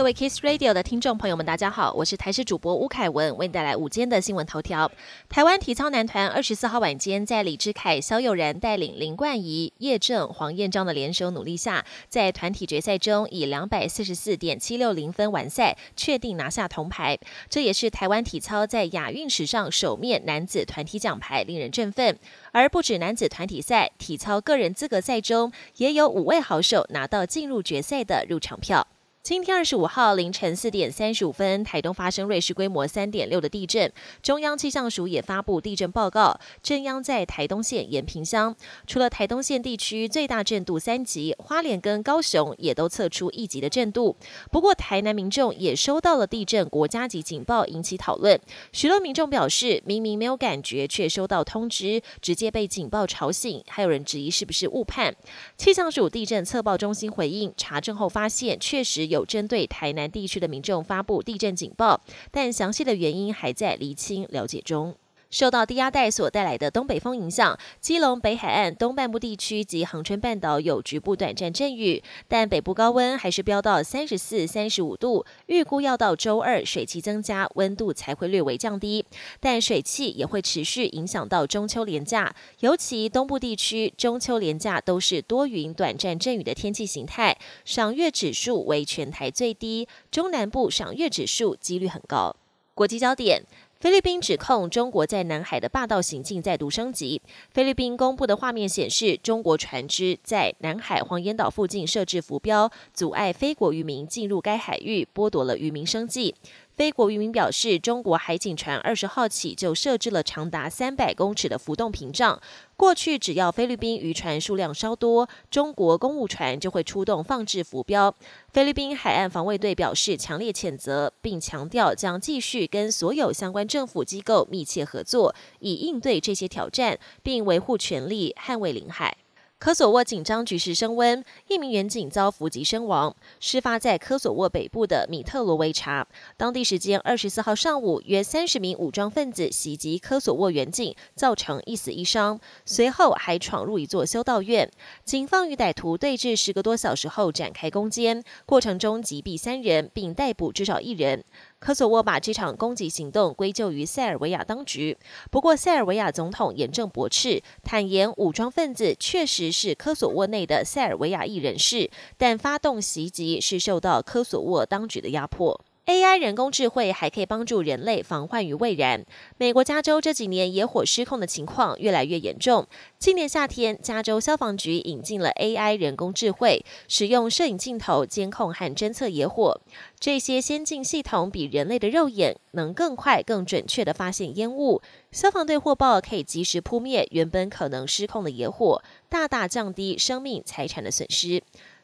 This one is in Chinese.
各位 Kiss Radio 的听众朋友们，大家好，我是台视主播吴凯文，为你带来午间的新闻头条。台湾体操男团二十四号晚间，在李志凯、肖友然带领林冠仪、叶正、黄彦章的联手努力下，在团体决赛中以两百四十四点七六零分完赛，确定拿下铜牌。这也是台湾体操在亚运史上首面男子团体奖牌，令人振奋。而不止男子团体赛，体操个人资格赛中，也有五位好手拿到进入决赛的入场票。今天二十五号凌晨四点三十五分，台东发生瑞士规模三点六的地震，中央气象署也发布地震报告，震央在台东县延平乡。除了台东县地区最大震度三级，花莲跟高雄也都测出一级的震度。不过台南民众也收到了地震国家级警报，引起讨论。许多民众表示，明明没有感觉，却收到通知，直接被警报吵醒。还有人质疑是不是误判。气象署地震测报中心回应，查证后发现确实。有针对台南地区的民众发布地震警报，但详细的原因还在厘清了解中。受到低压带所带来的东北风影响，基隆北海岸东半部地区及恒春半岛有局部短暂阵雨，但北部高温还是飙到三十四、三十五度，预估要到周二水汽增加，温度才会略微降低。但水汽也会持续影响到中秋连假，尤其东部地区中秋连假都是多云短暂阵雨的天气形态，赏月指数为全台最低，中南部赏月指数几率很高。国际焦点。菲律宾指控中国在南海的霸道行径再度升级。菲律宾公布的画面显示，中国船只在南海黄岩岛附近设置浮标，阻碍菲国渔民进入该海域，剥夺了渔民生计。非国渔民表示，中国海警船二十号起就设置了长达三百公尺的浮动屏障。过去只要菲律宾渔船数量稍多，中国公务船就会出动放置浮标。菲律宾海岸防卫队表示强烈谴责，并强调将继续跟所有相关政府机构密切合作，以应对这些挑战，并维护权利，捍卫领海。科索沃紧张局势升温，一名远警遭伏击身亡。事发在科索沃北部的米特罗维查。当地时间二十四号上午，约三十名武装分子袭击科索沃远警，造成一死一伤。随后还闯入一座修道院。警方与歹徒对峙十个多小时后展开攻坚，过程中击毙三人，并逮捕至少一人。科索沃把这场攻击行动归咎于塞尔维亚当局，不过塞尔维亚总统严正驳斥，坦言武装分子确实是科索沃内的塞尔维亚裔人士，但发动袭击是受到科索沃当局的压迫。AI 人工智慧还可以帮助人类防患于未然。美国加州这几年野火失控的情况越来越严重。今年夏天，加州消防局引进了 AI 人工智慧，使用摄影镜头监控和侦测野火。这些先进系统比人类的肉眼能更快、更准确地发现烟雾。消防队获报可以及时扑灭原本可能失控的野火，大大降低生命财产的损失。